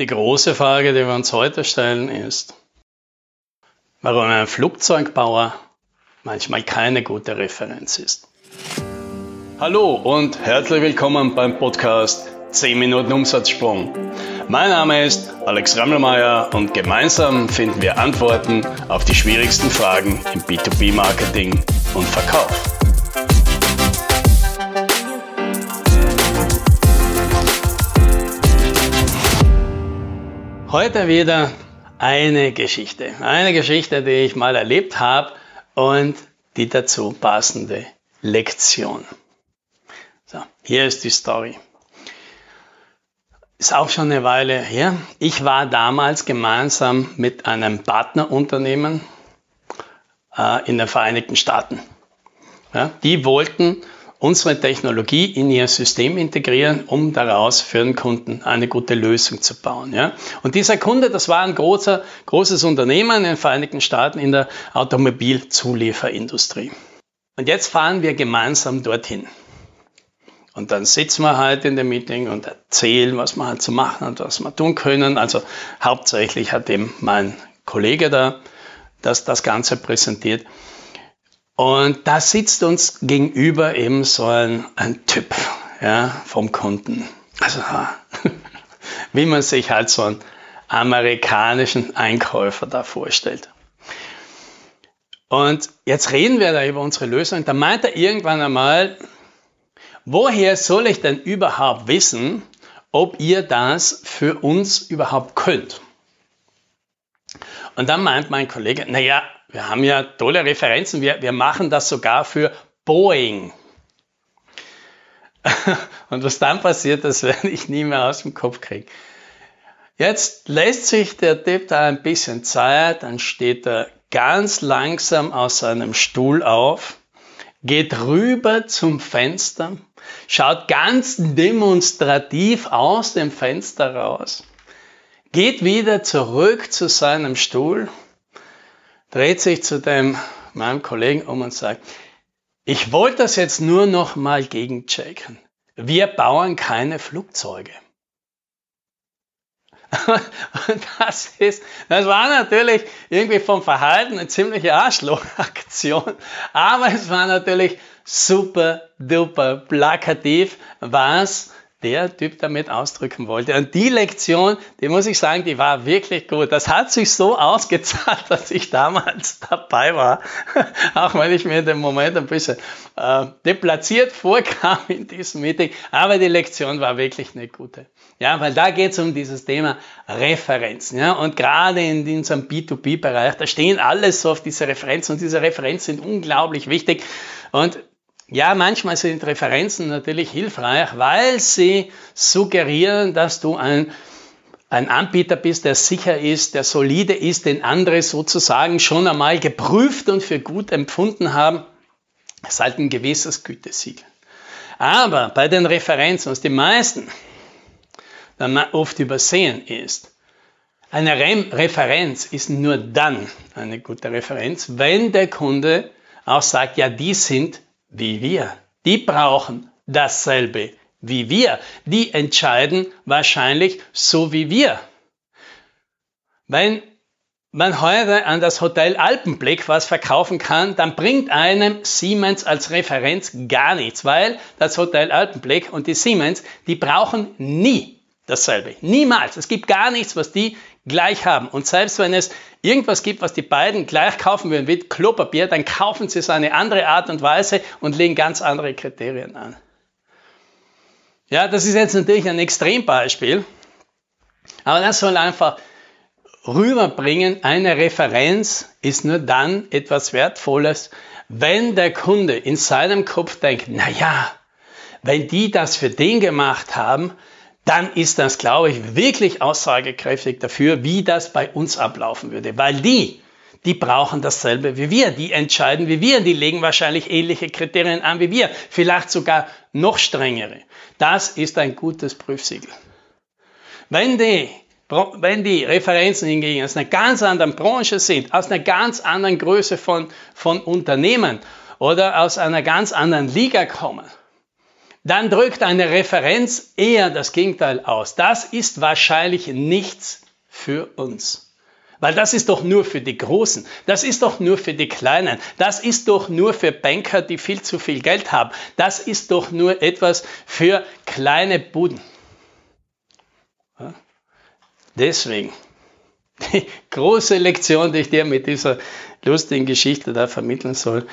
Die große Frage, die wir uns heute stellen, ist, warum ein Flugzeugbauer manchmal keine gute Referenz ist. Hallo und herzlich willkommen beim Podcast 10 Minuten Umsatzsprung. Mein Name ist Alex Rammelmeier und gemeinsam finden wir Antworten auf die schwierigsten Fragen im B2B-Marketing und Verkauf. Heute wieder eine Geschichte. Eine Geschichte, die ich mal erlebt habe und die dazu passende Lektion. So, hier ist die Story. Ist auch schon eine Weile her. Ich war damals gemeinsam mit einem Partnerunternehmen äh, in den Vereinigten Staaten. Ja, die wollten unsere Technologie in ihr System integrieren, um daraus für den Kunden eine gute Lösung zu bauen. Ja? Und dieser Kunde, das war ein großer, großes Unternehmen in den Vereinigten Staaten in der Automobilzulieferindustrie. Und jetzt fahren wir gemeinsam dorthin. Und dann sitzen wir halt in dem Meeting und erzählen, was wir halt zu so machen und was wir tun können. Also hauptsächlich hat eben mein Kollege da das, das Ganze präsentiert. Und da sitzt uns gegenüber eben so ein, ein Typ ja, vom Kunden. Also wie man sich halt so einen amerikanischen Einkäufer da vorstellt. Und jetzt reden wir da über unsere Lösung. Da meint er irgendwann einmal, woher soll ich denn überhaupt wissen, ob ihr das für uns überhaupt könnt? Und dann meint mein Kollege, naja, wir haben ja tolle Referenzen. Wir, wir machen das sogar für Boeing. Und was dann passiert, das werde ich nie mehr aus dem Kopf kriegen. Jetzt lässt sich der Typ da ein bisschen Zeit, dann steht er ganz langsam aus seinem Stuhl auf, geht rüber zum Fenster, schaut ganz demonstrativ aus dem Fenster raus, geht wieder zurück zu seinem Stuhl dreht sich zu dem, meinem Kollegen um und sagt, ich wollte das jetzt nur noch mal gegenchecken. Wir bauen keine Flugzeuge. Und das ist, das war natürlich irgendwie vom Verhalten eine ziemliche Arschlochaktion, aber es war natürlich super duper plakativ, was der Typ damit ausdrücken wollte. Und die Lektion, die muss ich sagen, die war wirklich gut. Das hat sich so ausgezahlt, dass ich damals dabei war, auch wenn ich mir in dem Moment ein bisschen äh, deplatziert vorkam in diesem Meeting. Aber die Lektion war wirklich eine gute. Ja, weil da geht es um dieses Thema Referenzen. Ja, und gerade in unserem B2B-Bereich, da stehen alles so auf diese Referenzen und diese Referenzen sind unglaublich wichtig. Und ja, manchmal sind Referenzen natürlich hilfreich, weil sie suggerieren, dass du ein, ein Anbieter bist, der sicher ist, der solide ist, den andere sozusagen schon einmal geprüft und für gut empfunden haben. Das ist halt ein gewisses Gütesiegel. Aber bei den Referenzen, was die meisten dann oft übersehen ist, eine Re Referenz ist nur dann eine gute Referenz, wenn der Kunde auch sagt, ja, die sind wie wir. Die brauchen dasselbe wie wir. Die entscheiden wahrscheinlich so wie wir. Wenn man heute an das Hotel Alpenblick was verkaufen kann, dann bringt einem Siemens als Referenz gar nichts, weil das Hotel Alpenblick und die Siemens, die brauchen nie dasselbe. Niemals. Es gibt gar nichts, was die gleich haben. Und selbst wenn es irgendwas gibt, was die beiden gleich kaufen würden, wie Klopapier, dann kaufen sie es eine andere Art und Weise und legen ganz andere Kriterien an. Ja, das ist jetzt natürlich ein Extrembeispiel, aber das soll einfach rüberbringen, eine Referenz ist nur dann etwas Wertvolles, wenn der Kunde in seinem Kopf denkt, na ja, wenn die das für den gemacht haben, dann ist das, glaube ich, wirklich aussagekräftig dafür, wie das bei uns ablaufen würde. Weil die, die brauchen dasselbe wie wir, die entscheiden wie wir, die legen wahrscheinlich ähnliche Kriterien an wie wir, vielleicht sogar noch strengere. Das ist ein gutes Prüfsiegel. Wenn die, wenn die Referenzen hingegen aus einer ganz anderen Branche sind, aus einer ganz anderen Größe von, von Unternehmen oder aus einer ganz anderen Liga kommen, dann drückt eine Referenz eher das Gegenteil aus. Das ist wahrscheinlich nichts für uns. Weil das ist doch nur für die Großen, das ist doch nur für die Kleinen, das ist doch nur für Banker, die viel zu viel Geld haben, das ist doch nur etwas für kleine Buden. Deswegen, die große Lektion, die ich dir mit dieser lustigen Geschichte da vermitteln soll,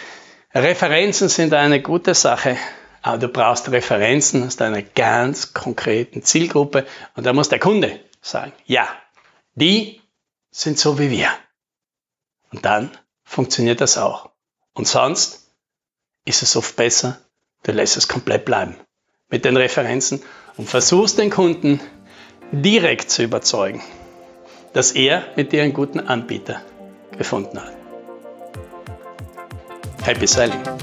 Referenzen sind eine gute Sache, aber du brauchst Referenzen aus deiner ganz konkreten Zielgruppe und da muss der Kunde sagen, ja, die sind so wie wir. Und dann funktioniert das auch. Und sonst ist es oft besser, du lässt es komplett bleiben mit den Referenzen und versuchst den Kunden direkt zu überzeugen, dass er mit dir einen guten Anbieter gefunden hat. Happy Selling!